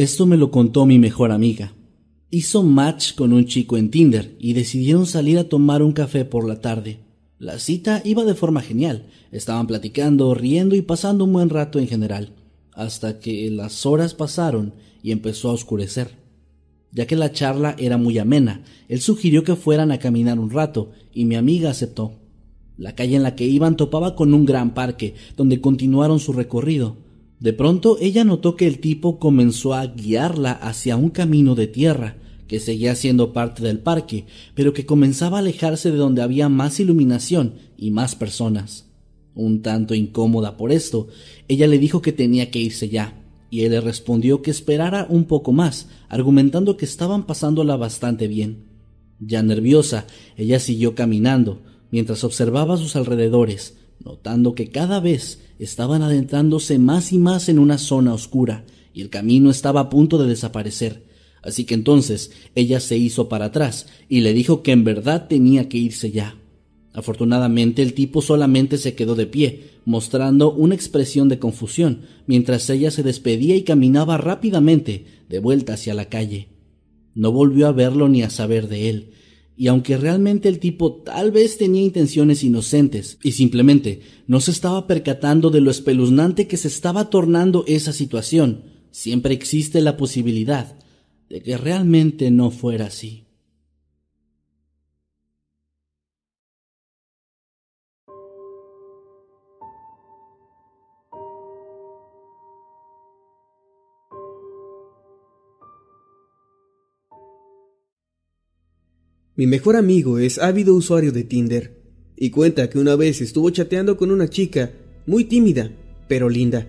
Esto me lo contó mi mejor amiga. Hizo match con un chico en Tinder y decidieron salir a tomar un café por la tarde. La cita iba de forma genial. Estaban platicando, riendo y pasando un buen rato en general, hasta que las horas pasaron y empezó a oscurecer. Ya que la charla era muy amena, él sugirió que fueran a caminar un rato y mi amiga aceptó. La calle en la que iban topaba con un gran parque, donde continuaron su recorrido. De pronto ella notó que el tipo comenzó a guiarla hacia un camino de tierra, que seguía siendo parte del parque, pero que comenzaba a alejarse de donde había más iluminación y más personas. Un tanto incómoda por esto, ella le dijo que tenía que irse ya, y él le respondió que esperara un poco más, argumentando que estaban pasándola bastante bien. Ya nerviosa, ella siguió caminando, mientras observaba sus alrededores, notando que cada vez estaban adentrándose más y más en una zona oscura, y el camino estaba a punto de desaparecer. Así que entonces ella se hizo para atrás y le dijo que en verdad tenía que irse ya. Afortunadamente el tipo solamente se quedó de pie, mostrando una expresión de confusión, mientras ella se despedía y caminaba rápidamente de vuelta hacia la calle. No volvió a verlo ni a saber de él, y aunque realmente el tipo tal vez tenía intenciones inocentes y simplemente no se estaba percatando de lo espeluznante que se estaba tornando esa situación, siempre existe la posibilidad de que realmente no fuera así. Mi mejor amigo es ávido usuario de Tinder y cuenta que una vez estuvo chateando con una chica muy tímida, pero linda.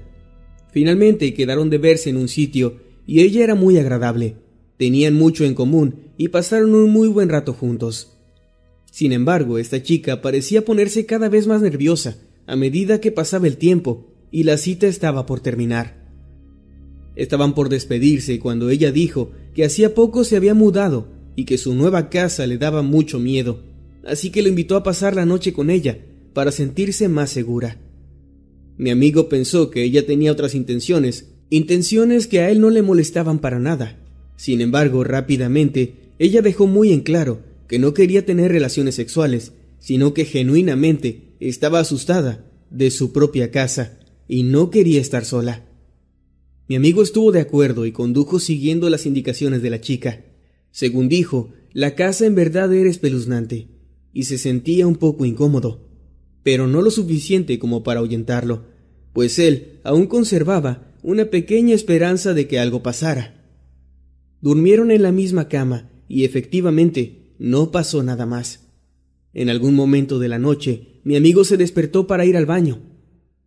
Finalmente quedaron de verse en un sitio y ella era muy agradable. Tenían mucho en común y pasaron un muy buen rato juntos. Sin embargo, esta chica parecía ponerse cada vez más nerviosa a medida que pasaba el tiempo y la cita estaba por terminar. Estaban por despedirse cuando ella dijo que hacía poco se había mudado y que su nueva casa le daba mucho miedo, así que lo invitó a pasar la noche con ella para sentirse más segura. Mi amigo pensó que ella tenía otras intenciones, intenciones que a él no le molestaban para nada. Sin embargo, rápidamente, ella dejó muy en claro que no quería tener relaciones sexuales, sino que genuinamente estaba asustada de su propia casa y no quería estar sola. Mi amigo estuvo de acuerdo y condujo siguiendo las indicaciones de la chica. Según dijo, la casa en verdad era espeluznante, y se sentía un poco incómodo, pero no lo suficiente como para ahuyentarlo, pues él aún conservaba una pequeña esperanza de que algo pasara. Durmieron en la misma cama, y efectivamente no pasó nada más. En algún momento de la noche, mi amigo se despertó para ir al baño.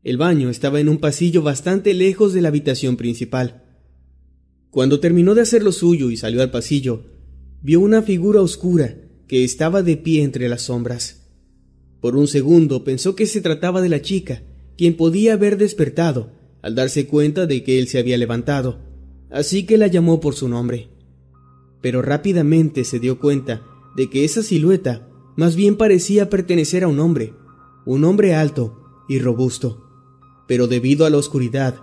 El baño estaba en un pasillo bastante lejos de la habitación principal. Cuando terminó de hacer lo suyo y salió al pasillo, vio una figura oscura que estaba de pie entre las sombras. Por un segundo pensó que se trataba de la chica, quien podía haber despertado al darse cuenta de que él se había levantado, así que la llamó por su nombre. Pero rápidamente se dio cuenta de que esa silueta más bien parecía pertenecer a un hombre, un hombre alto y robusto, pero debido a la oscuridad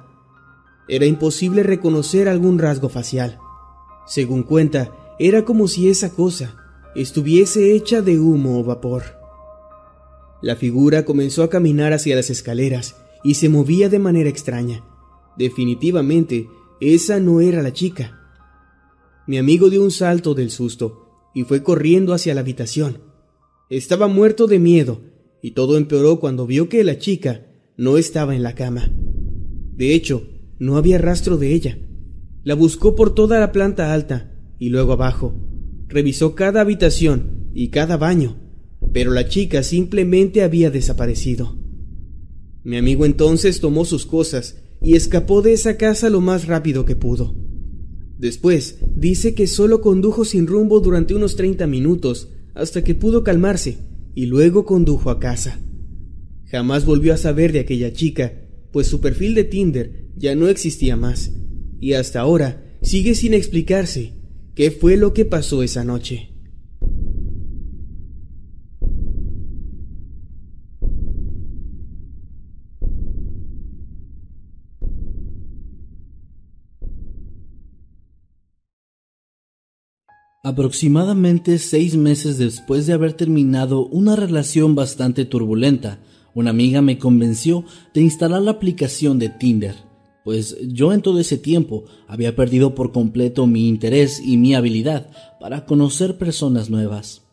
era imposible reconocer algún rasgo facial. Según cuenta, era como si esa cosa estuviese hecha de humo o vapor. La figura comenzó a caminar hacia las escaleras y se movía de manera extraña. Definitivamente, esa no era la chica. Mi amigo dio un salto del susto y fue corriendo hacia la habitación. Estaba muerto de miedo y todo empeoró cuando vio que la chica no estaba en la cama. De hecho, no había rastro de ella. La buscó por toda la planta alta y luego abajo. Revisó cada habitación y cada baño, pero la chica simplemente había desaparecido. Mi amigo entonces tomó sus cosas y escapó de esa casa lo más rápido que pudo. Después, dice que solo condujo sin rumbo durante unos 30 minutos hasta que pudo calmarse y luego condujo a casa. Jamás volvió a saber de aquella chica, pues su perfil de Tinder ya no existía más, y hasta ahora sigue sin explicarse qué fue lo que pasó esa noche. Aproximadamente seis meses después de haber terminado una relación bastante turbulenta, una amiga me convenció de instalar la aplicación de Tinder pues yo en todo ese tiempo había perdido por completo mi interés y mi habilidad para conocer personas nuevas.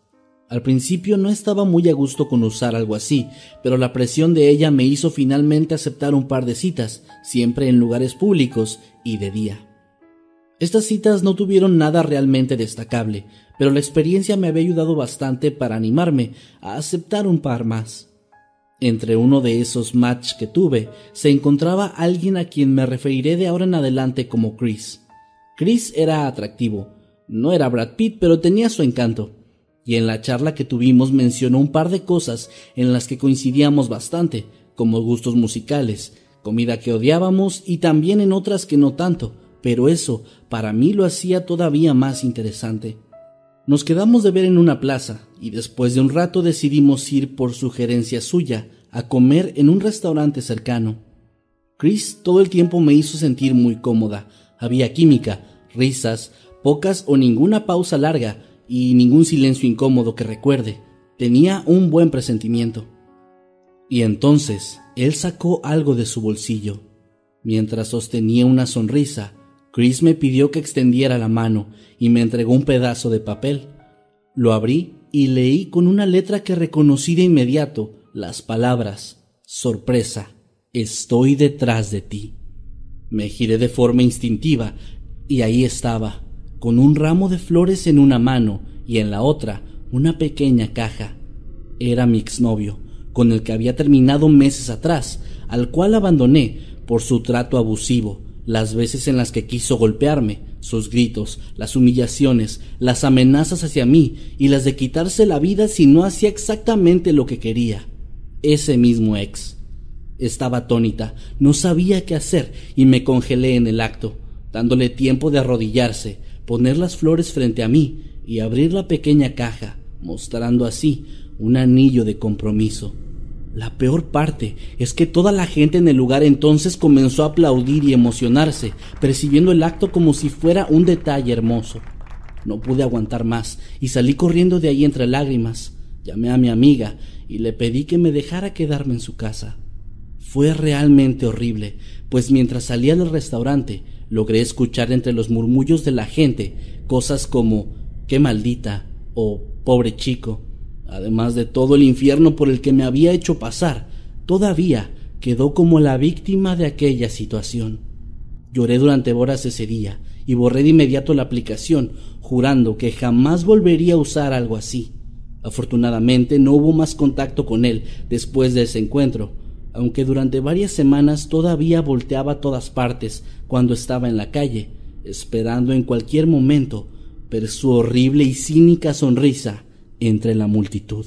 Al principio no estaba muy a gusto con usar algo así, pero la presión de ella me hizo finalmente aceptar un par de citas, siempre en lugares públicos y de día. Estas citas no tuvieron nada realmente destacable, pero la experiencia me había ayudado bastante para animarme a aceptar un par más. Entre uno de esos match que tuve se encontraba alguien a quien me referiré de ahora en adelante como Chris. Chris era atractivo, no era Brad Pitt, pero tenía su encanto. Y en la charla que tuvimos mencionó un par de cosas en las que coincidíamos bastante, como gustos musicales, comida que odiábamos y también en otras que no tanto, pero eso para mí lo hacía todavía más interesante. Nos quedamos de ver en una plaza y después de un rato decidimos ir por sugerencia suya a comer en un restaurante cercano. Chris todo el tiempo me hizo sentir muy cómoda. Había química, risas, pocas o ninguna pausa larga y ningún silencio incómodo que recuerde. Tenía un buen presentimiento. Y entonces él sacó algo de su bolsillo. Mientras sostenía una sonrisa, Chris me pidió que extendiera la mano y me entregó un pedazo de papel. Lo abrí y leí con una letra que reconocí de inmediato las palabras sorpresa, estoy detrás de ti. Me giré de forma instintiva y ahí estaba, con un ramo de flores en una mano y en la otra una pequeña caja. Era mi exnovio, con el que había terminado meses atrás, al cual abandoné por su trato abusivo, las veces en las que quiso golpearme, sus gritos, las humillaciones, las amenazas hacia mí y las de quitarse la vida si no hacía exactamente lo que quería. Ese mismo ex. Estaba atónita, no sabía qué hacer y me congelé en el acto, dándole tiempo de arrodillarse, poner las flores frente a mí y abrir la pequeña caja, mostrando así un anillo de compromiso. La peor parte es que toda la gente en el lugar entonces comenzó a aplaudir y emocionarse, percibiendo el acto como si fuera un detalle hermoso. No pude aguantar más y salí corriendo de ahí entre lágrimas. Llamé a mi amiga y le pedí que me dejara quedarme en su casa. Fue realmente horrible, pues mientras salía del restaurante logré escuchar entre los murmullos de la gente cosas como qué maldita o pobre chico Además de todo el infierno por el que me había hecho pasar, todavía quedó como la víctima de aquella situación. Lloré durante horas ese día y borré de inmediato la aplicación, jurando que jamás volvería a usar algo así. Afortunadamente no hubo más contacto con él después de ese encuentro, aunque durante varias semanas todavía volteaba a todas partes cuando estaba en la calle, esperando en cualquier momento ver su horrible y cínica sonrisa entre la multitud.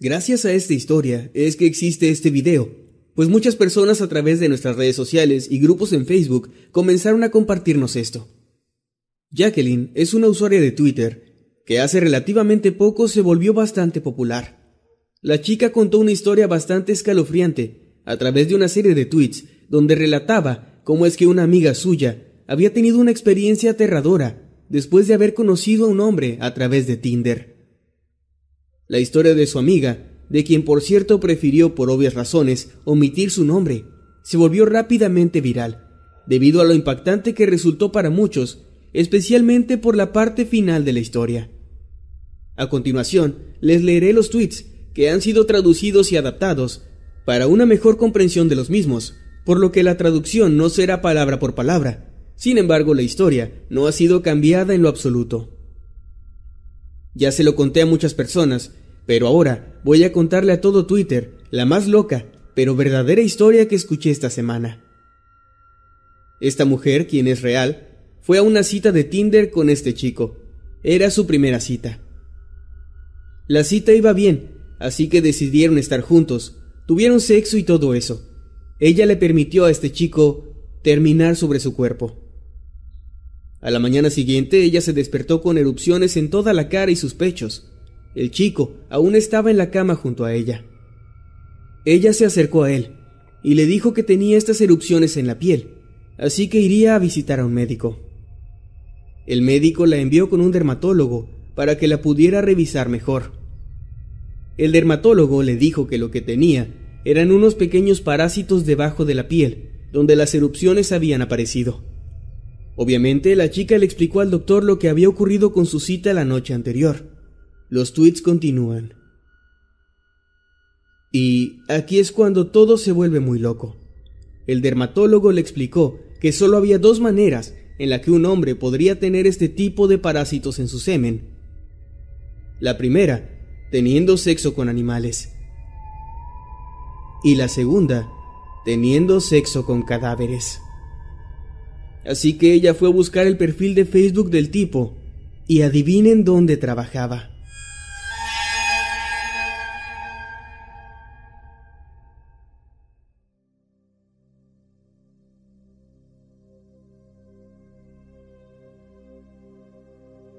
Gracias a esta historia es que existe este video, pues muchas personas a través de nuestras redes sociales y grupos en Facebook comenzaron a compartirnos esto. Jacqueline es una usuaria de Twitter que hace relativamente poco se volvió bastante popular. La chica contó una historia bastante escalofriante a través de una serie de tweets donde relataba cómo es que una amiga suya había tenido una experiencia aterradora después de haber conocido a un hombre a través de Tinder. La historia de su amiga, de quien por cierto prefirió por obvias razones omitir su nombre, se volvió rápidamente viral, debido a lo impactante que resultó para muchos, especialmente por la parte final de la historia. A continuación, les leeré los tweets que han sido traducidos y adaptados para una mejor comprensión de los mismos, por lo que la traducción no será palabra por palabra. Sin embargo, la historia no ha sido cambiada en lo absoluto. Ya se lo conté a muchas personas, pero ahora voy a contarle a todo Twitter la más loca, pero verdadera historia que escuché esta semana. Esta mujer, quien es real, fue a una cita de Tinder con este chico. Era su primera cita. La cita iba bien, así que decidieron estar juntos, tuvieron sexo y todo eso. Ella le permitió a este chico terminar sobre su cuerpo. A la mañana siguiente ella se despertó con erupciones en toda la cara y sus pechos. El chico aún estaba en la cama junto a ella. Ella se acercó a él y le dijo que tenía estas erupciones en la piel, así que iría a visitar a un médico. El médico la envió con un dermatólogo para que la pudiera revisar mejor. El dermatólogo le dijo que lo que tenía eran unos pequeños parásitos debajo de la piel, donde las erupciones habían aparecido. Obviamente, la chica le explicó al doctor lo que había ocurrido con su cita la noche anterior. Los tweets continúan. Y aquí es cuando todo se vuelve muy loco. El dermatólogo le explicó que solo había dos maneras en la que un hombre podría tener este tipo de parásitos en su semen. La primera, teniendo sexo con animales. Y la segunda, teniendo sexo con cadáveres. Así que ella fue a buscar el perfil de Facebook del tipo y adivinen dónde trabajaba.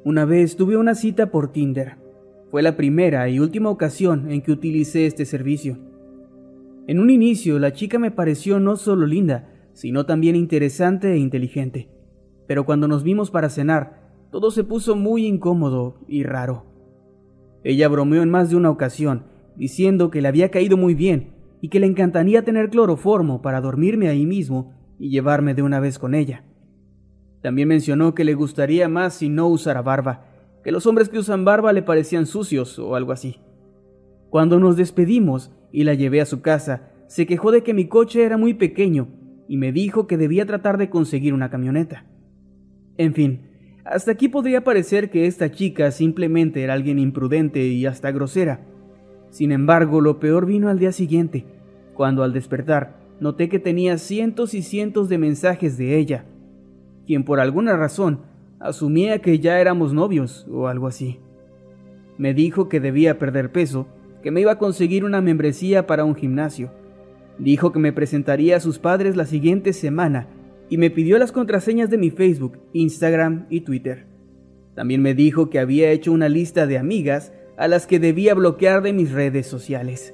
Una vez tuve una cita por Tinder. Fue la primera y última ocasión en que utilicé este servicio. En un inicio la chica me pareció no solo linda, sino también interesante e inteligente. Pero cuando nos vimos para cenar, todo se puso muy incómodo y raro. Ella bromeó en más de una ocasión, diciendo que le había caído muy bien y que le encantaría tener cloroformo para dormirme ahí mismo y llevarme de una vez con ella. También mencionó que le gustaría más si no usara barba, que los hombres que usan barba le parecían sucios o algo así. Cuando nos despedimos y la llevé a su casa, se quejó de que mi coche era muy pequeño y me dijo que debía tratar de conseguir una camioneta. En fin, hasta aquí podría parecer que esta chica simplemente era alguien imprudente y hasta grosera. Sin embargo, lo peor vino al día siguiente, cuando al despertar noté que tenía cientos y cientos de mensajes de ella, quien por alguna razón asumía que ya éramos novios o algo así. Me dijo que debía perder peso, que me iba a conseguir una membresía para un gimnasio, Dijo que me presentaría a sus padres la siguiente semana y me pidió las contraseñas de mi Facebook, Instagram y Twitter. También me dijo que había hecho una lista de amigas a las que debía bloquear de mis redes sociales.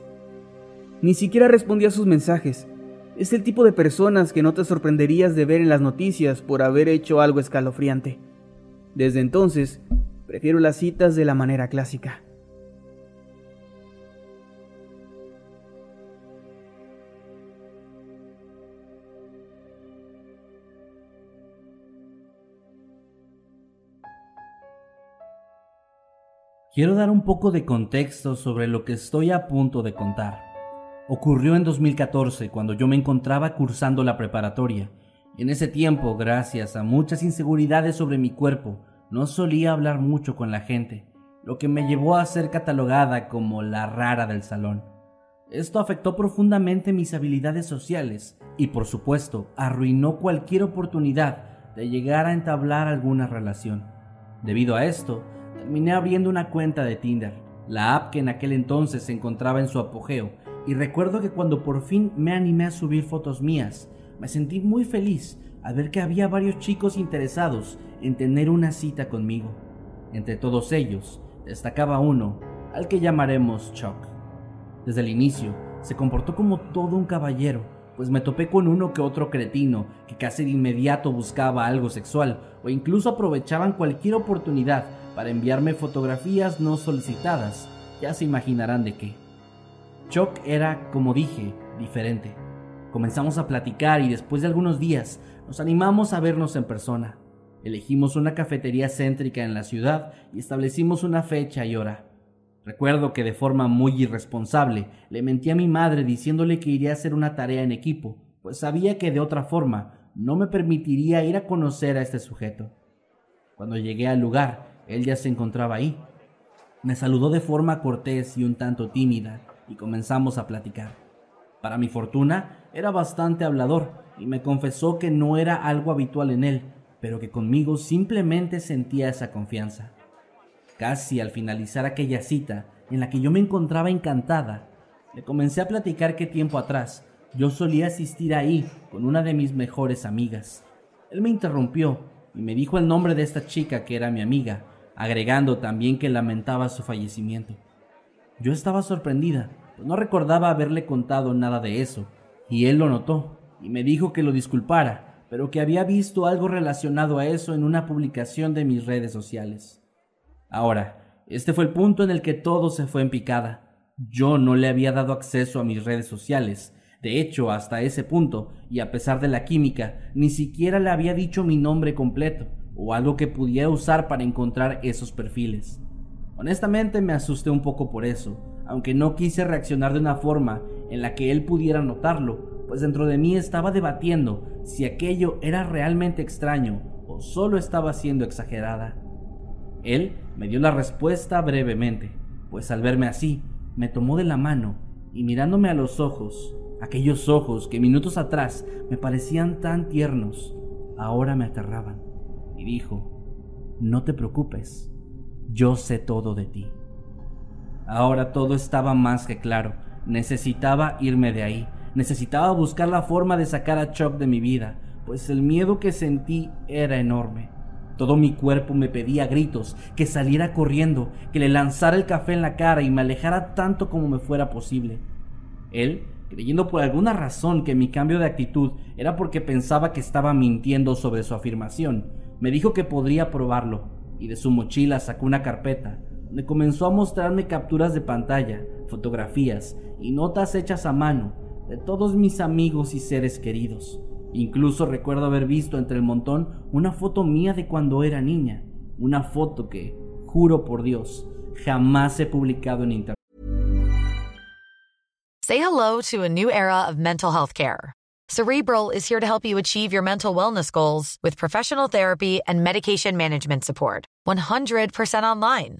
Ni siquiera respondí a sus mensajes. Es el tipo de personas que no te sorprenderías de ver en las noticias por haber hecho algo escalofriante. Desde entonces, prefiero las citas de la manera clásica. Quiero dar un poco de contexto sobre lo que estoy a punto de contar. Ocurrió en 2014 cuando yo me encontraba cursando la preparatoria. En ese tiempo, gracias a muchas inseguridades sobre mi cuerpo, no solía hablar mucho con la gente, lo que me llevó a ser catalogada como la rara del salón. Esto afectó profundamente mis habilidades sociales y por supuesto arruinó cualquier oportunidad de llegar a entablar alguna relación. Debido a esto, terminé abriendo una cuenta de Tinder, la app que en aquel entonces se encontraba en su apogeo, y recuerdo que cuando por fin me animé a subir fotos mías, me sentí muy feliz al ver que había varios chicos interesados en tener una cita conmigo. Entre todos ellos, destacaba uno, al que llamaremos Chuck. Desde el inicio, se comportó como todo un caballero, pues me topé con uno que otro cretino que casi de inmediato buscaba algo sexual o incluso aprovechaban cualquier oportunidad para enviarme fotografías no solicitadas, ya se imaginarán de qué. Chuck era, como dije, diferente. Comenzamos a platicar y después de algunos días nos animamos a vernos en persona. Elegimos una cafetería céntrica en la ciudad y establecimos una fecha y hora. Recuerdo que de forma muy irresponsable le mentí a mi madre diciéndole que iría a hacer una tarea en equipo, pues sabía que de otra forma no me permitiría ir a conocer a este sujeto. Cuando llegué al lugar, él ya se encontraba ahí. Me saludó de forma cortés y un tanto tímida y comenzamos a platicar. Para mi fortuna, era bastante hablador y me confesó que no era algo habitual en él, pero que conmigo simplemente sentía esa confianza. Casi al finalizar aquella cita, en la que yo me encontraba encantada, le comencé a platicar que tiempo atrás yo solía asistir ahí con una de mis mejores amigas. Él me interrumpió y me dijo el nombre de esta chica que era mi amiga, agregando también que lamentaba su fallecimiento. Yo estaba sorprendida, no recordaba haberle contado nada de eso, y él lo notó y me dijo que lo disculpara, pero que había visto algo relacionado a eso en una publicación de mis redes sociales. Ahora, este fue el punto en el que todo se fue en picada. Yo no le había dado acceso a mis redes sociales. De hecho, hasta ese punto, y a pesar de la química, ni siquiera le había dicho mi nombre completo, o algo que pudiera usar para encontrar esos perfiles. Honestamente me asusté un poco por eso, aunque no quise reaccionar de una forma en la que él pudiera notarlo, pues dentro de mí estaba debatiendo si aquello era realmente extraño o solo estaba siendo exagerada. Él me dio la respuesta brevemente, pues al verme así, me tomó de la mano y mirándome a los ojos, aquellos ojos que minutos atrás me parecían tan tiernos, ahora me aterraban, y dijo, no te preocupes, yo sé todo de ti. Ahora todo estaba más que claro, necesitaba irme de ahí, necesitaba buscar la forma de sacar a Chuck de mi vida, pues el miedo que sentí era enorme. Todo mi cuerpo me pedía gritos que saliera corriendo, que le lanzara el café en la cara y me alejara tanto como me fuera posible. Él, creyendo por alguna razón que mi cambio de actitud era porque pensaba que estaba mintiendo sobre su afirmación, me dijo que podría probarlo, y de su mochila sacó una carpeta, comenzó a mostrarme capturas de pantalla, fotografías y notas hechas a mano de todos mis amigos y seres queridos. Incluso recuerdo haber visto entre el montón una foto mía de cuando era niña, una foto que, juro por Dios, jamás he publicado en internet. Say hello to a new era of mental health care. Cerebral is here to help you achieve your mental wellness goals with professional therapy and medication management support. 100% online.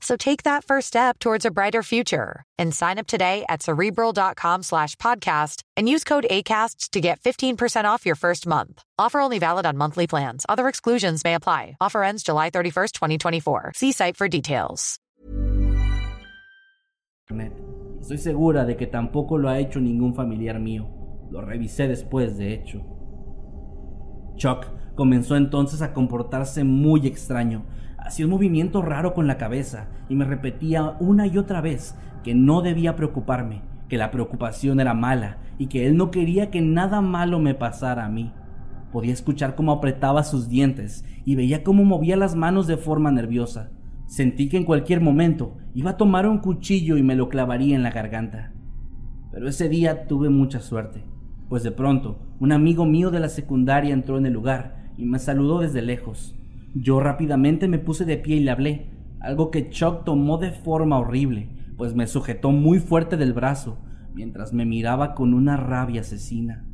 So take that first step towards a brighter future and sign up today at cerebral.com slash podcast and use code ACasts to get 15% off your first month. Offer only valid on monthly plans. Other exclusions may apply. Offer ends July 31st, 2024. See site for details. Estoy segura de que tampoco lo ha hecho ningún familiar mío. Lo revisé después, de hecho. Chuck comenzó entonces a comportarse muy extraño Hacía un movimiento raro con la cabeza y me repetía una y otra vez que no debía preocuparme, que la preocupación era mala y que él no quería que nada malo me pasara a mí. Podía escuchar cómo apretaba sus dientes y veía cómo movía las manos de forma nerviosa. Sentí que en cualquier momento iba a tomar un cuchillo y me lo clavaría en la garganta. Pero ese día tuve mucha suerte, pues de pronto un amigo mío de la secundaria entró en el lugar y me saludó desde lejos. Yo rápidamente me puse de pie y le hablé, algo que Chuck tomó de forma horrible, pues me sujetó muy fuerte del brazo mientras me miraba con una rabia asesina.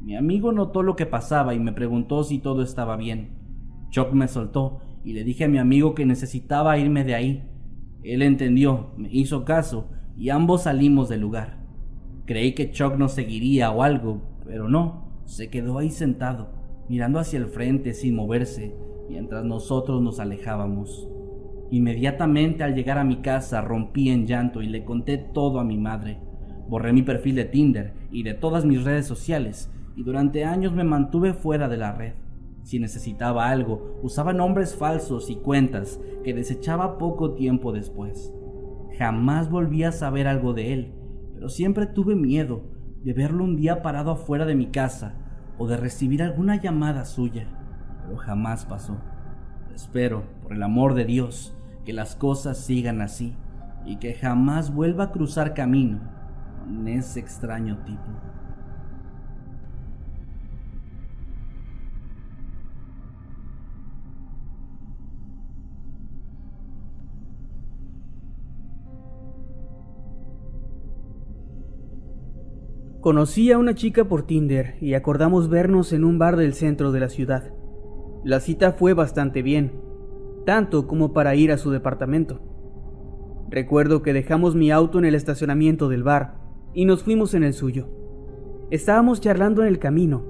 Mi amigo notó lo que pasaba y me preguntó si todo estaba bien. Chuck me soltó y le dije a mi amigo que necesitaba irme de ahí. Él entendió, me hizo caso y ambos salimos del lugar. Creí que Chuck nos seguiría o algo, pero no, se quedó ahí sentado, mirando hacia el frente sin moverse, mientras nosotros nos alejábamos. Inmediatamente al llegar a mi casa rompí en llanto y le conté todo a mi madre. Borré mi perfil de Tinder y de todas mis redes sociales, y durante años me mantuve fuera de la red. Si necesitaba algo, usaba nombres falsos y cuentas que desechaba poco tiempo después. Jamás volví a saber algo de él, pero siempre tuve miedo de verlo un día parado afuera de mi casa o de recibir alguna llamada suya, pero jamás pasó. Espero, por el amor de Dios, que las cosas sigan así y que jamás vuelva a cruzar camino con ese extraño tipo. Conocí a una chica por Tinder y acordamos vernos en un bar del centro de la ciudad. La cita fue bastante bien, tanto como para ir a su departamento. Recuerdo que dejamos mi auto en el estacionamiento del bar y nos fuimos en el suyo. Estábamos charlando en el camino,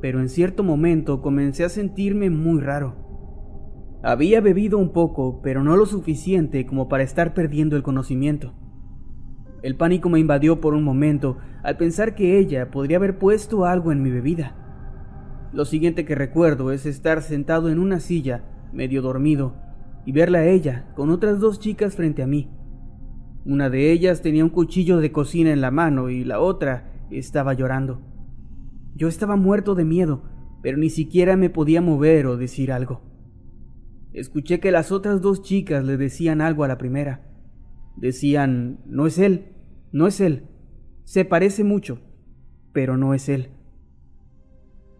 pero en cierto momento comencé a sentirme muy raro. Había bebido un poco, pero no lo suficiente como para estar perdiendo el conocimiento. El pánico me invadió por un momento al pensar que ella podría haber puesto algo en mi bebida. Lo siguiente que recuerdo es estar sentado en una silla, medio dormido, y verla a ella con otras dos chicas frente a mí. Una de ellas tenía un cuchillo de cocina en la mano y la otra estaba llorando. Yo estaba muerto de miedo, pero ni siquiera me podía mover o decir algo. Escuché que las otras dos chicas le decían algo a la primera. Decían, no es él, no es él. Se parece mucho, pero no es él.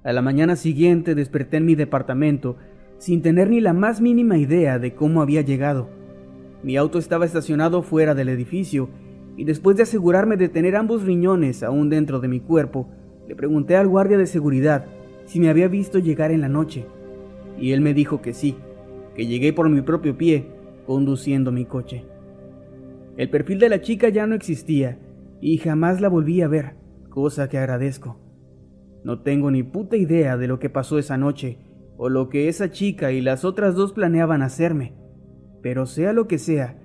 A la mañana siguiente desperté en mi departamento sin tener ni la más mínima idea de cómo había llegado. Mi auto estaba estacionado fuera del edificio y después de asegurarme de tener ambos riñones aún dentro de mi cuerpo, le pregunté al guardia de seguridad si me había visto llegar en la noche. Y él me dijo que sí, que llegué por mi propio pie, conduciendo mi coche. El perfil de la chica ya no existía y jamás la volví a ver, cosa que agradezco. No tengo ni puta idea de lo que pasó esa noche o lo que esa chica y las otras dos planeaban hacerme, pero sea lo que sea,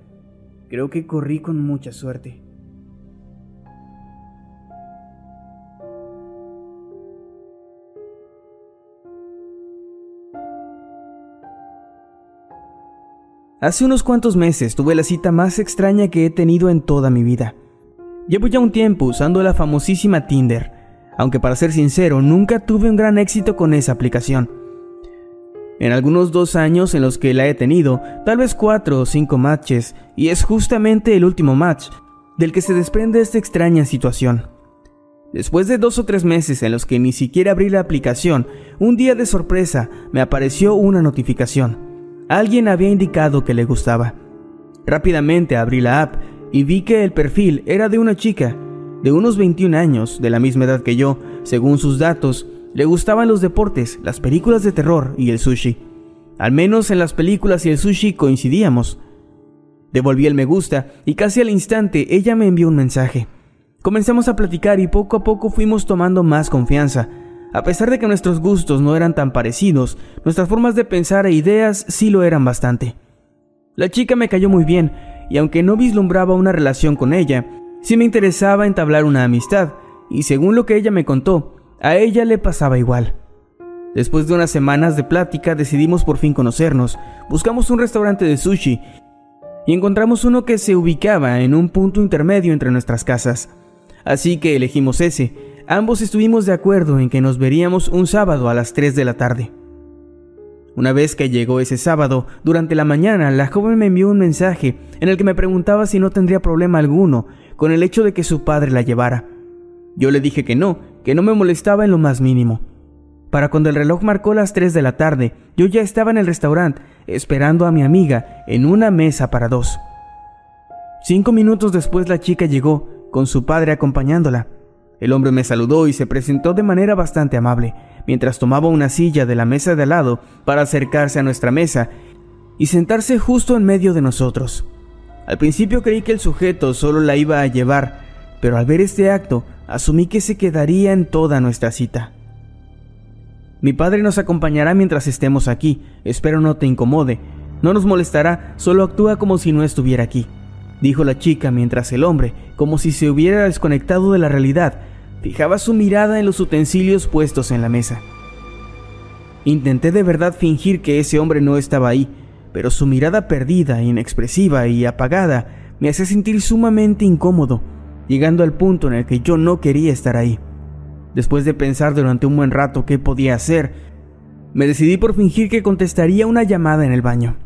creo que corrí con mucha suerte. Hace unos cuantos meses tuve la cita más extraña que he tenido en toda mi vida. Llevo ya un tiempo usando la famosísima Tinder, aunque para ser sincero nunca tuve un gran éxito con esa aplicación. En algunos dos años en los que la he tenido, tal vez cuatro o cinco matches, y es justamente el último match del que se desprende esta extraña situación. Después de dos o tres meses en los que ni siquiera abrí la aplicación, un día de sorpresa me apareció una notificación. Alguien había indicado que le gustaba. Rápidamente abrí la app y vi que el perfil era de una chica, de unos 21 años, de la misma edad que yo, según sus datos, le gustaban los deportes, las películas de terror y el sushi. Al menos en las películas y el sushi coincidíamos. Devolví el me gusta y casi al instante ella me envió un mensaje. Comenzamos a platicar y poco a poco fuimos tomando más confianza. A pesar de que nuestros gustos no eran tan parecidos, nuestras formas de pensar e ideas sí lo eran bastante. La chica me cayó muy bien, y aunque no vislumbraba una relación con ella, sí me interesaba entablar una amistad, y según lo que ella me contó, a ella le pasaba igual. Después de unas semanas de plática decidimos por fin conocernos. Buscamos un restaurante de sushi y encontramos uno que se ubicaba en un punto intermedio entre nuestras casas. Así que elegimos ese. Ambos estuvimos de acuerdo en que nos veríamos un sábado a las 3 de la tarde. Una vez que llegó ese sábado, durante la mañana, la joven me envió un mensaje en el que me preguntaba si no tendría problema alguno con el hecho de que su padre la llevara. Yo le dije que no, que no me molestaba en lo más mínimo. Para cuando el reloj marcó las 3 de la tarde, yo ya estaba en el restaurante, esperando a mi amiga en una mesa para dos. Cinco minutos después la chica llegó, con su padre acompañándola. El hombre me saludó y se presentó de manera bastante amable, mientras tomaba una silla de la mesa de al lado para acercarse a nuestra mesa y sentarse justo en medio de nosotros. Al principio creí que el sujeto solo la iba a llevar, pero al ver este acto asumí que se quedaría en toda nuestra cita. Mi padre nos acompañará mientras estemos aquí, espero no te incomode. No nos molestará, solo actúa como si no estuviera aquí, dijo la chica mientras el hombre, como si se hubiera desconectado de la realidad, fijaba su mirada en los utensilios puestos en la mesa. Intenté de verdad fingir que ese hombre no estaba ahí, pero su mirada perdida, inexpresiva y apagada me hacía sentir sumamente incómodo, llegando al punto en el que yo no quería estar ahí. Después de pensar durante un buen rato qué podía hacer, me decidí por fingir que contestaría una llamada en el baño.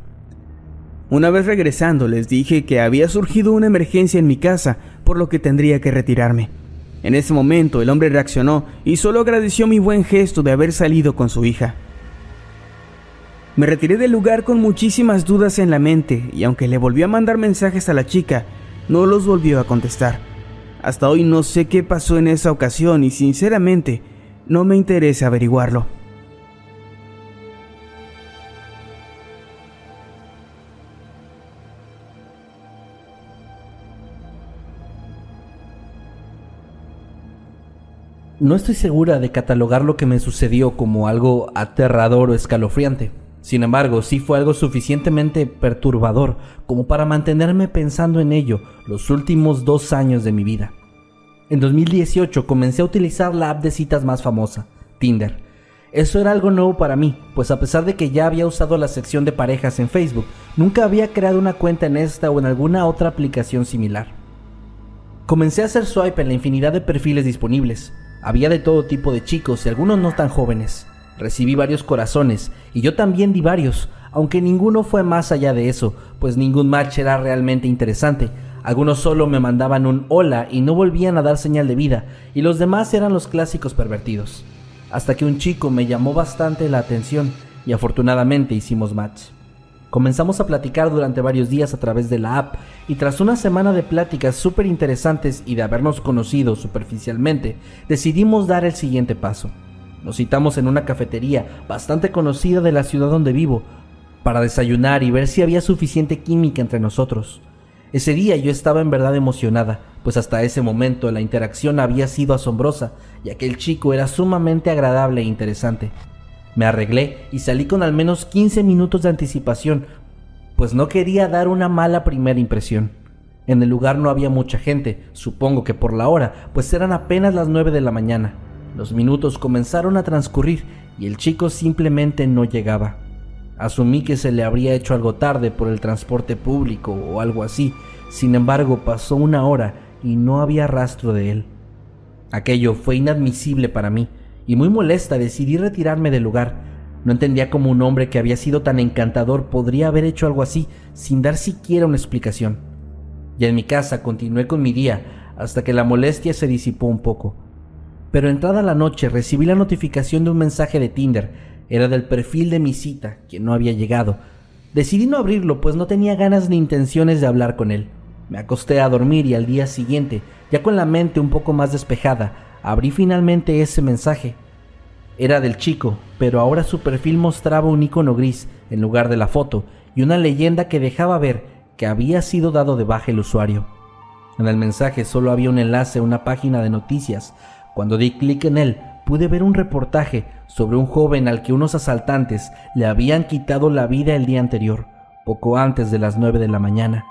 Una vez regresando les dije que había surgido una emergencia en mi casa, por lo que tendría que retirarme. En ese momento el hombre reaccionó y solo agradeció mi buen gesto de haber salido con su hija. Me retiré del lugar con muchísimas dudas en la mente y aunque le volvió a mandar mensajes a la chica, no los volvió a contestar. Hasta hoy no sé qué pasó en esa ocasión y sinceramente no me interesa averiguarlo. No estoy segura de catalogar lo que me sucedió como algo aterrador o escalofriante. Sin embargo, sí fue algo suficientemente perturbador como para mantenerme pensando en ello los últimos dos años de mi vida. En 2018 comencé a utilizar la app de citas más famosa, Tinder. Eso era algo nuevo para mí, pues a pesar de que ya había usado la sección de parejas en Facebook, nunca había creado una cuenta en esta o en alguna otra aplicación similar. Comencé a hacer swipe en la infinidad de perfiles disponibles. Había de todo tipo de chicos y algunos no tan jóvenes. Recibí varios corazones y yo también di varios, aunque ninguno fue más allá de eso, pues ningún match era realmente interesante. Algunos solo me mandaban un hola y no volvían a dar señal de vida, y los demás eran los clásicos pervertidos. Hasta que un chico me llamó bastante la atención y afortunadamente hicimos match. Comenzamos a platicar durante varios días a través de la app y tras una semana de pláticas súper interesantes y de habernos conocido superficialmente, decidimos dar el siguiente paso. Nos citamos en una cafetería bastante conocida de la ciudad donde vivo para desayunar y ver si había suficiente química entre nosotros. Ese día yo estaba en verdad emocionada, pues hasta ese momento la interacción había sido asombrosa y aquel chico era sumamente agradable e interesante. Me arreglé y salí con al menos 15 minutos de anticipación, pues no quería dar una mala primera impresión. En el lugar no había mucha gente, supongo que por la hora, pues eran apenas las 9 de la mañana. Los minutos comenzaron a transcurrir y el chico simplemente no llegaba. Asumí que se le habría hecho algo tarde por el transporte público o algo así. Sin embargo, pasó una hora y no había rastro de él. Aquello fue inadmisible para mí y muy molesta decidí retirarme del lugar. No entendía cómo un hombre que había sido tan encantador podría haber hecho algo así sin dar siquiera una explicación. Ya en mi casa continué con mi día hasta que la molestia se disipó un poco pero entrada la noche recibí la notificación de un mensaje de Tinder. Era del perfil de mi cita, que no había llegado. Decidí no abrirlo, pues no tenía ganas ni intenciones de hablar con él. Me acosté a dormir y al día siguiente, ya con la mente un poco más despejada, abrí finalmente ese mensaje. Era del chico, pero ahora su perfil mostraba un icono gris en lugar de la foto y una leyenda que dejaba ver que había sido dado de baja el usuario. En el mensaje solo había un enlace a una página de noticias cuando di clic en él, pude ver un reportaje sobre un joven al que unos asaltantes le habían quitado la vida el día anterior, poco antes de las 9 de la mañana.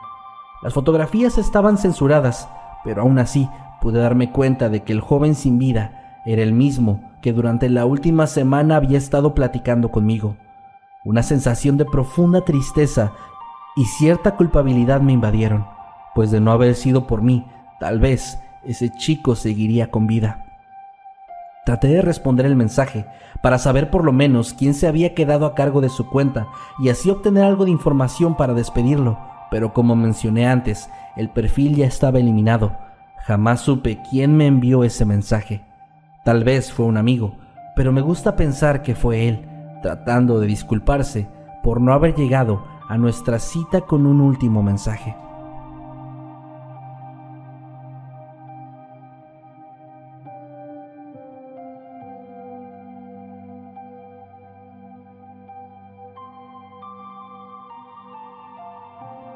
Las fotografías estaban censuradas, pero aún así pude darme cuenta de que el joven sin vida era el mismo que durante la última semana había estado platicando conmigo. Una sensación de profunda tristeza y cierta culpabilidad me invadieron, pues de no haber sido por mí, tal vez ese chico seguiría con vida. Traté de responder el mensaje para saber por lo menos quién se había quedado a cargo de su cuenta y así obtener algo de información para despedirlo, pero como mencioné antes, el perfil ya estaba eliminado. Jamás supe quién me envió ese mensaje. Tal vez fue un amigo, pero me gusta pensar que fue él, tratando de disculparse por no haber llegado a nuestra cita con un último mensaje.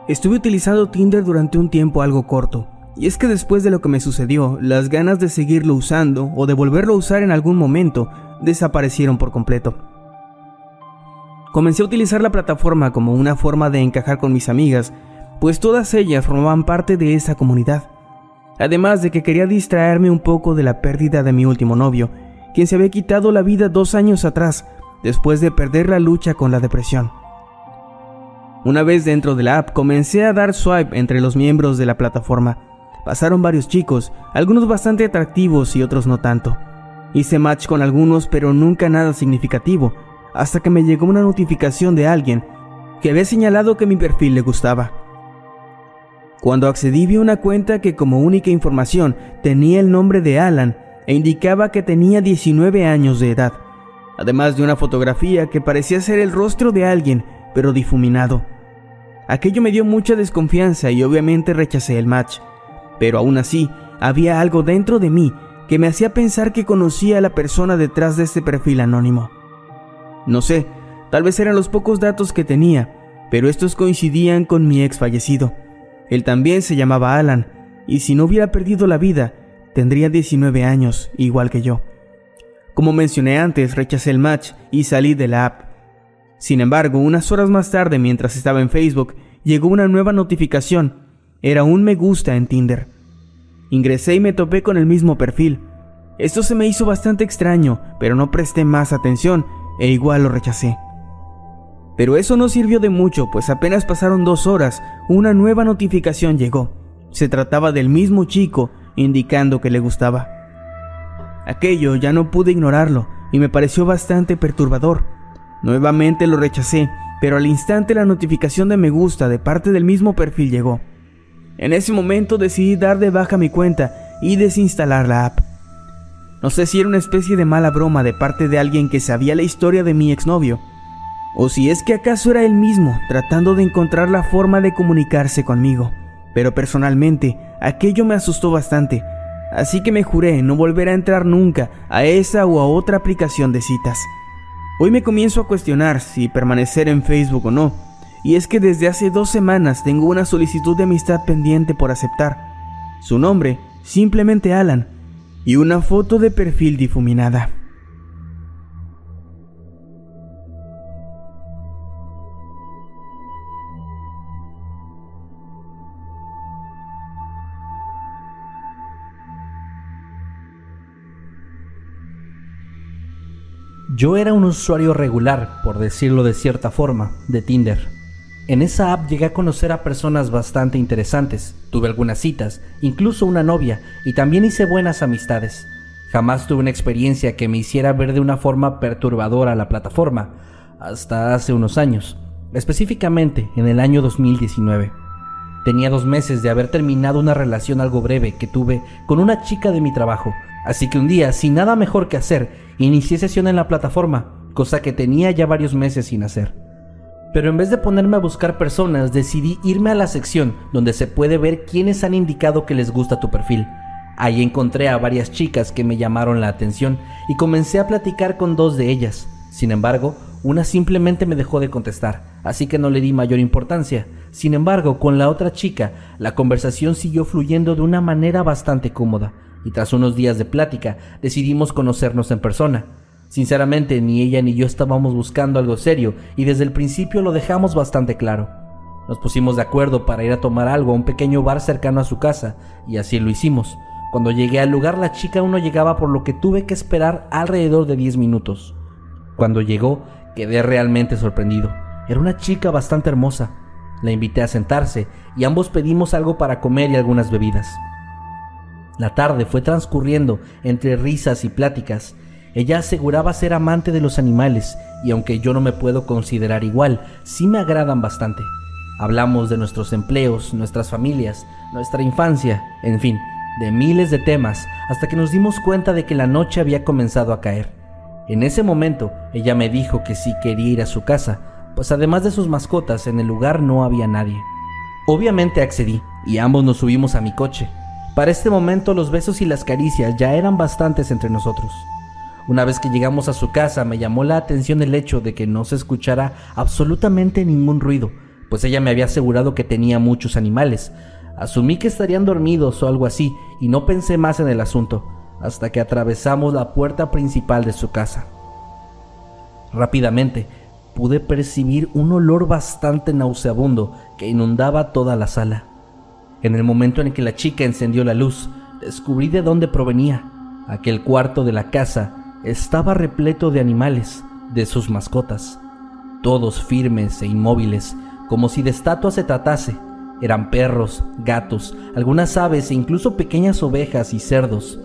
Estuve utilizando Tinder durante un tiempo algo corto, y es que después de lo que me sucedió, las ganas de seguirlo usando o de volverlo a usar en algún momento desaparecieron por completo. Comencé a utilizar la plataforma como una forma de encajar con mis amigas, pues todas ellas formaban parte de esa comunidad. Además de que quería distraerme un poco de la pérdida de mi último novio, quien se había quitado la vida dos años atrás, después de perder la lucha con la depresión. Una vez dentro de la app comencé a dar swipe entre los miembros de la plataforma. Pasaron varios chicos, algunos bastante atractivos y otros no tanto. Hice match con algunos pero nunca nada significativo, hasta que me llegó una notificación de alguien que había señalado que mi perfil le gustaba. Cuando accedí vi una cuenta que como única información tenía el nombre de Alan e indicaba que tenía 19 años de edad, además de una fotografía que parecía ser el rostro de alguien pero difuminado. Aquello me dio mucha desconfianza y obviamente rechacé el match, pero aún así había algo dentro de mí que me hacía pensar que conocía a la persona detrás de este perfil anónimo. No sé, tal vez eran los pocos datos que tenía, pero estos coincidían con mi ex fallecido. Él también se llamaba Alan, y si no hubiera perdido la vida, tendría 19 años, igual que yo. Como mencioné antes, rechacé el match y salí de la app. Sin embargo, unas horas más tarde, mientras estaba en Facebook, llegó una nueva notificación. Era un me gusta en Tinder. Ingresé y me topé con el mismo perfil. Esto se me hizo bastante extraño, pero no presté más atención e igual lo rechacé. Pero eso no sirvió de mucho, pues apenas pasaron dos horas, una nueva notificación llegó. Se trataba del mismo chico, indicando que le gustaba. Aquello ya no pude ignorarlo y me pareció bastante perturbador. Nuevamente lo rechacé, pero al instante la notificación de me gusta de parte del mismo perfil llegó. En ese momento decidí dar de baja mi cuenta y desinstalar la app. No sé si era una especie de mala broma de parte de alguien que sabía la historia de mi exnovio, o si es que acaso era él mismo tratando de encontrar la forma de comunicarse conmigo. Pero personalmente, aquello me asustó bastante, así que me juré no volver a entrar nunca a esa o a otra aplicación de citas. Hoy me comienzo a cuestionar si permanecer en Facebook o no, y es que desde hace dos semanas tengo una solicitud de amistad pendiente por aceptar. Su nombre, simplemente Alan, y una foto de perfil difuminada. Yo era un usuario regular, por decirlo de cierta forma, de Tinder. En esa app llegué a conocer a personas bastante interesantes, tuve algunas citas, incluso una novia, y también hice buenas amistades. Jamás tuve una experiencia que me hiciera ver de una forma perturbadora la plataforma, hasta hace unos años, específicamente en el año 2019. Tenía dos meses de haber terminado una relación algo breve que tuve con una chica de mi trabajo, así que un día, sin nada mejor que hacer, inicié sesión en la plataforma, cosa que tenía ya varios meses sin hacer. Pero en vez de ponerme a buscar personas, decidí irme a la sección donde se puede ver quiénes han indicado que les gusta tu perfil. Ahí encontré a varias chicas que me llamaron la atención y comencé a platicar con dos de ellas. Sin embargo, una simplemente me dejó de contestar, así que no le di mayor importancia. Sin embargo, con la otra chica, la conversación siguió fluyendo de una manera bastante cómoda y tras unos días de plática decidimos conocernos en persona. Sinceramente, ni ella ni yo estábamos buscando algo serio y desde el principio lo dejamos bastante claro. Nos pusimos de acuerdo para ir a tomar algo a un pequeño bar cercano a su casa y así lo hicimos. Cuando llegué al lugar la chica no llegaba por lo que tuve que esperar alrededor de 10 minutos. Cuando llegó quedé realmente sorprendido. Era una chica bastante hermosa. La invité a sentarse y ambos pedimos algo para comer y algunas bebidas. La tarde fue transcurriendo entre risas y pláticas. Ella aseguraba ser amante de los animales y aunque yo no me puedo considerar igual, sí me agradan bastante. Hablamos de nuestros empleos, nuestras familias, nuestra infancia, en fin, de miles de temas, hasta que nos dimos cuenta de que la noche había comenzado a caer. En ese momento, ella me dijo que sí quería ir a su casa, pues además de sus mascotas, en el lugar no había nadie. Obviamente accedí, y ambos nos subimos a mi coche. Para este momento los besos y las caricias ya eran bastantes entre nosotros. Una vez que llegamos a su casa me llamó la atención el hecho de que no se escuchara absolutamente ningún ruido, pues ella me había asegurado que tenía muchos animales. Asumí que estarían dormidos o algo así y no pensé más en el asunto, hasta que atravesamos la puerta principal de su casa. Rápidamente pude percibir un olor bastante nauseabundo que inundaba toda la sala. En el momento en que la chica encendió la luz, descubrí de dónde provenía. Aquel cuarto de la casa estaba repleto de animales, de sus mascotas, todos firmes e inmóviles, como si de estatuas se tratase. Eran perros, gatos, algunas aves e incluso pequeñas ovejas y cerdos,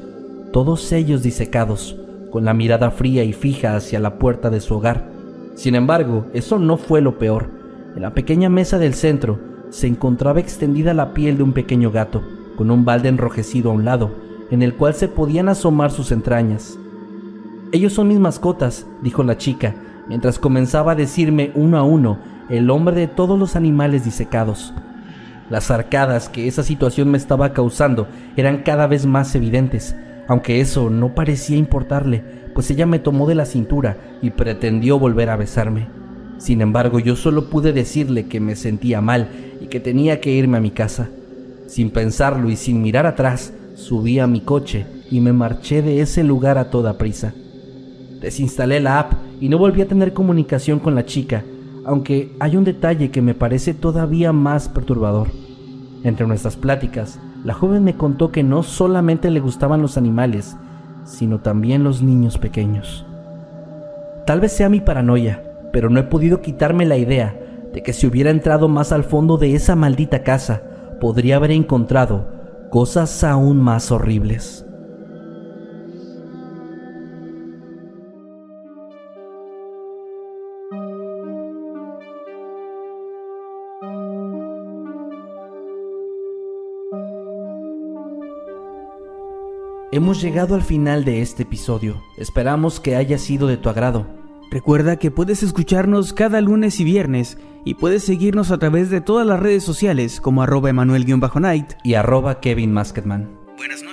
todos ellos disecados, con la mirada fría y fija hacia la puerta de su hogar. Sin embargo, eso no fue lo peor. En la pequeña mesa del centro, se encontraba extendida la piel de un pequeño gato, con un balde enrojecido a un lado, en el cual se podían asomar sus entrañas. Ellos son mis mascotas, dijo la chica, mientras comenzaba a decirme uno a uno el nombre de todos los animales disecados. Las arcadas que esa situación me estaba causando eran cada vez más evidentes, aunque eso no parecía importarle, pues ella me tomó de la cintura y pretendió volver a besarme. Sin embargo, yo solo pude decirle que me sentía mal y que tenía que irme a mi casa. Sin pensarlo y sin mirar atrás, subí a mi coche y me marché de ese lugar a toda prisa. Desinstalé la app y no volví a tener comunicación con la chica, aunque hay un detalle que me parece todavía más perturbador. Entre nuestras pláticas, la joven me contó que no solamente le gustaban los animales, sino también los niños pequeños. Tal vez sea mi paranoia, pero no he podido quitarme la idea de que si hubiera entrado más al fondo de esa maldita casa, podría haber encontrado cosas aún más horribles. Hemos llegado al final de este episodio. Esperamos que haya sido de tu agrado. Recuerda que puedes escucharnos cada lunes y viernes y puedes seguirnos a través de todas las redes sociales como arroba emanuel-night y arroba Kevin noches